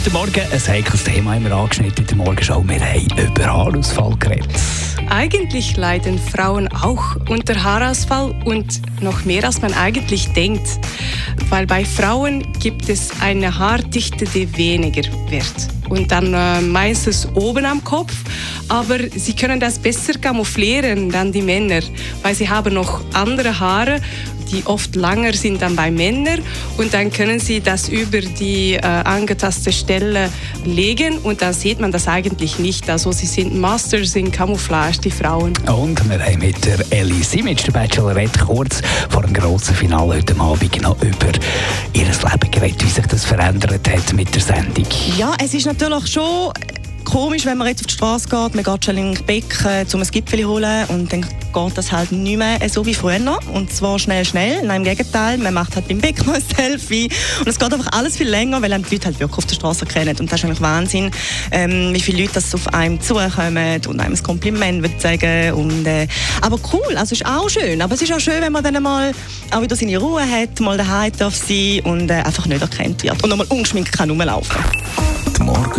Heute Morgen ein heikles Thema immer angeschnitten in der Morgenschau. Wir haben über Haarausfall geredet. Eigentlich leiden Frauen auch unter Haarausfall und noch mehr als man eigentlich denkt. Weil bei Frauen gibt es eine Haardichte, die weniger wird. Und dann äh, meistens oben am Kopf. Aber sie können das besser camouflieren dann die Männer, weil sie haben noch andere Haare die oft länger sind dann bei Männern und dann können sie das über die äh, angetastete Stelle legen und dann sieht man das eigentlich nicht. Also sie sind Masters in Camouflage, die Frauen. Und wir haben mit der Ellie Simic, der Bachelorette, kurz vor dem grossen Finale heute Abend noch über ihr Leben geredet, wie sich das verändert hat mit der Sendung. Ja, es ist natürlich schon komisch, wenn man jetzt auf die Straße geht, man geht schon in den Becken, um ein Gipfel zu holen und dann geht das halt nicht mehr so wie früher. Und zwar schnell, schnell. Nein, im Gegenteil, man macht halt beim Becken ein Selfie und es geht einfach alles viel länger, weil die Leute halt wirklich auf der Straße kennen. Und das ist eigentlich Wahnsinn, ähm, wie viele Leute das auf einem zukommen und einem ein Kompliment sagen und, äh, Aber cool, also ist auch schön. Aber es ist auch schön, wenn man dann mal auch wieder seine Ruhe hat, mal daheim darf sein und äh, einfach nicht erkannt wird und nochmal ungeschminkt kann rumlaufen.